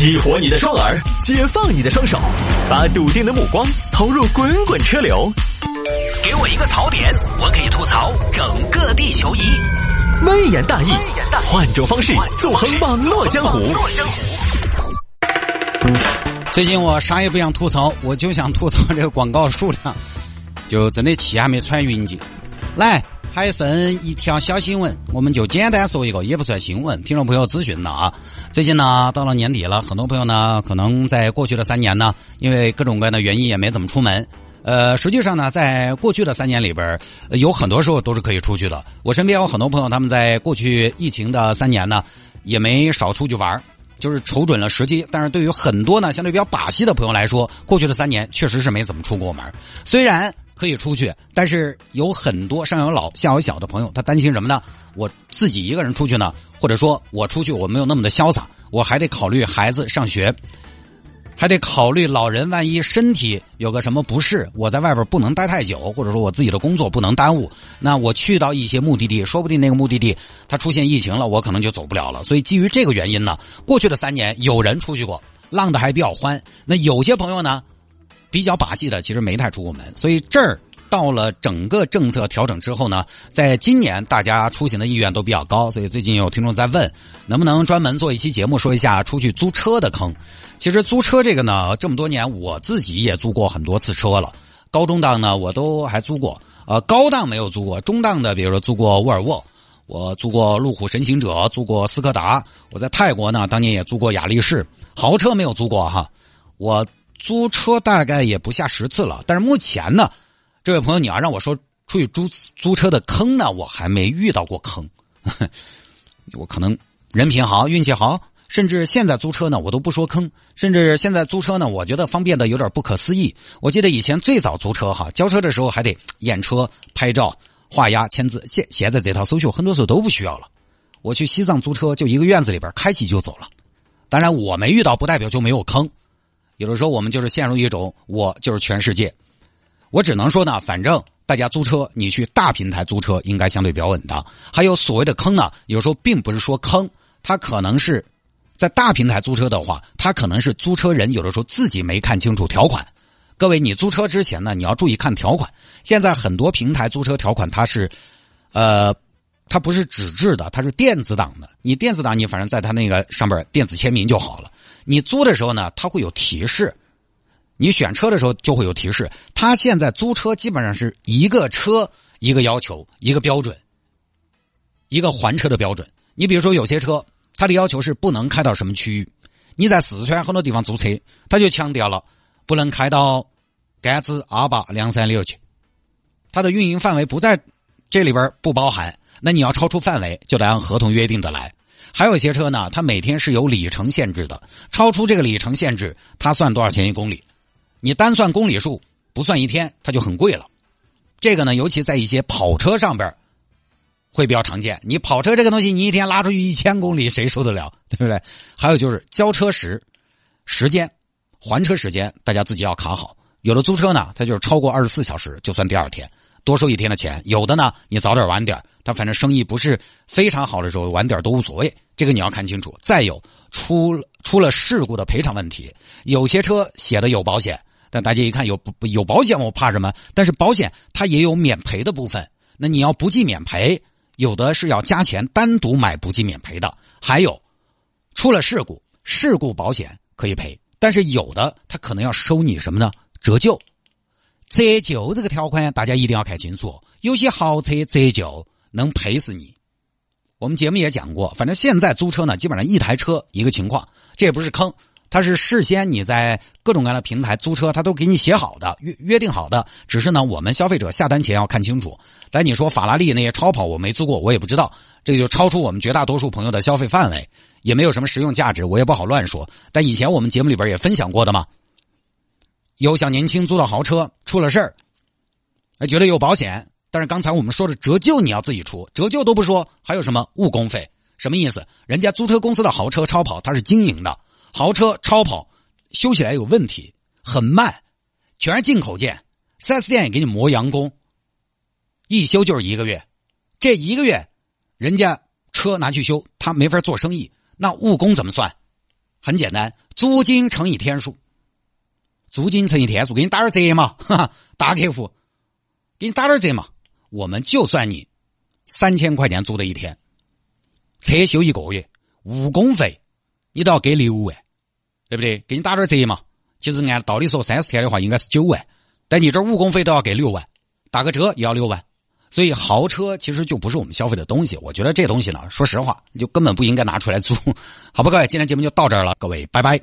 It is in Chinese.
激活你的双耳，解放你的双手，把笃定的目光投入滚滚车流。给我一个槽点，我可以吐槽整个地球仪。微言大义，换种方式纵横网络江湖。最近我啥也不想吐槽，我就想吐槽这个广告数量，就真的气还没喘匀劲。来，还剩一条小新闻，我们就简单说一个，也不算新闻，听众朋友咨询了啊。最近呢，到了年底了，很多朋友呢，可能在过去的三年呢，因为各种各样的原因也没怎么出门。呃，实际上呢，在过去的三年里边，有很多时候都是可以出去的。我身边有很多朋友，他们在过去疫情的三年呢，也没少出去玩就是瞅准了时机。但是对于很多呢，相对比较把戏的朋友来说，过去的三年确实是没怎么出过门。虽然可以出去，但是有很多上有老下有小的朋友，他担心什么呢？我自己一个人出去呢，或者说我出去我没有那么的潇洒，我还得考虑孩子上学。还得考虑老人万一身体有个什么不适，我在外边不能待太久，或者说我自己的工作不能耽误。那我去到一些目的地，说不定那个目的地它出现疫情了，我可能就走不了了。所以基于这个原因呢，过去的三年有人出去过，浪的还比较欢。那有些朋友呢，比较把戏的，其实没太出过门。所以这儿。到了整个政策调整之后呢，在今年大家出行的意愿都比较高，所以最近有听众在问，能不能专门做一期节目说一下出去租车的坑。其实租车这个呢，这么多年我自己也租过很多次车了，高中档呢我都还租过，呃高档没有租过，中档的比如说租过沃尔沃，我租过路虎神行者，租过斯柯达，我在泰国呢当年也租过雅力士，豪车没有租过哈，我租车大概也不下十次了，但是目前呢。这位朋友，你要让我说出去租租车的坑呢，我还没遇到过坑。我可能人品好，运气好，甚至现在租车呢，我都不说坑。甚至现在租车呢，我觉得方便的有点不可思议。我记得以前最早租车哈，交车的时候还得验车、拍照、画押、签字。现现在这套手续很多时候都不需要了。我去西藏租车，就一个院子里边开启就走了。当然，我没遇到，不代表就没有坑。有的时候我们就是陷入一种我就是全世界。我只能说呢，反正大家租车，你去大平台租车应该相对比较稳当。还有所谓的坑呢，有时候并不是说坑，它可能是在大平台租车的话，它可能是租车人有的时候自己没看清楚条款。各位，你租车之前呢，你要注意看条款。现在很多平台租车条款它是，呃，它不是纸质的，它是电子档的。你电子档，你反正在它那个上边电子签名就好了。你租的时候呢，它会有提示。你选车的时候就会有提示，它现在租车基本上是一个车一个要求，一个标准，一个还车的标准。你比如说有些车，它的要求是不能开到什么区域。你在四川很多地方租车，他就强调了不能开到甘孜、阿坝、凉山六去，它的运营范围不在这里边不包含。那你要超出范围，就得按合同约定的来。还有一些车呢，它每天是有里程限制的，超出这个里程限制，它算多少钱一公里？你单算公里数，不算一天，它就很贵了。这个呢，尤其在一些跑车上边会比较常见。你跑车这个东西，你一天拉出去一千公里，谁受得了？对不对？还有就是交车时时间、还车时间，大家自己要卡好。有的租车呢，它就是超过二十四小时就算第二天，多收一天的钱。有的呢，你早点晚点，他反正生意不是非常好的时候，晚点都无所谓。这个你要看清楚。再有出出了事故的赔偿问题，有些车写的有保险。但大家一看有有保险，我怕什么？但是保险它也有免赔的部分。那你要不计免赔，有的是要加钱单独买不计免赔的。还有，出了事故，事故保险可以赔，但是有的它可能要收你什么呢？折旧。折旧这个条款大家一定要看清楚。有些豪车折旧能赔死你。我们节目也讲过，反正现在租车呢，基本上一台车一个情况，这也不是坑。它是事先你在各种各样的平台租车，它都给你写好的约约定好的，只是呢我们消费者下单前要看清楚。但你说法拉利那些超跑我没租过，我也不知道，这就超出我们绝大多数朋友的消费范围，也没有什么实用价值，我也不好乱说。但以前我们节目里边也分享过的嘛，有小年轻租到豪车出了事儿，觉得有保险，但是刚才我们说的折旧你要自己出，折旧都不说，还有什么误工费？什么意思？人家租车公司的豪车超跑它是经营的。豪车超跑修起来有问题，很慢，全是进口件。四 S 店也给你磨洋工，一修就是一个月。这一个月，人家车拿去修，他没法做生意。那误工怎么算？很简单，租金乘以天数。租金乘以天数，给你打点折嘛，哈哈，大客户，给你打点折嘛。我们就算你三千块钱租的一天，车修一个月，误工费你都要给六万，对不对？给你打点折嘛。其实按道理说，三十天的话应该是九万，但你这误工费都要给六万，打个折也要六万。所以豪车其实就不是我们消费的东西。我觉得这东西呢，说实话，就根本不应该拿出来租，好吧，各位，今天节目就到这儿了，各位，拜拜。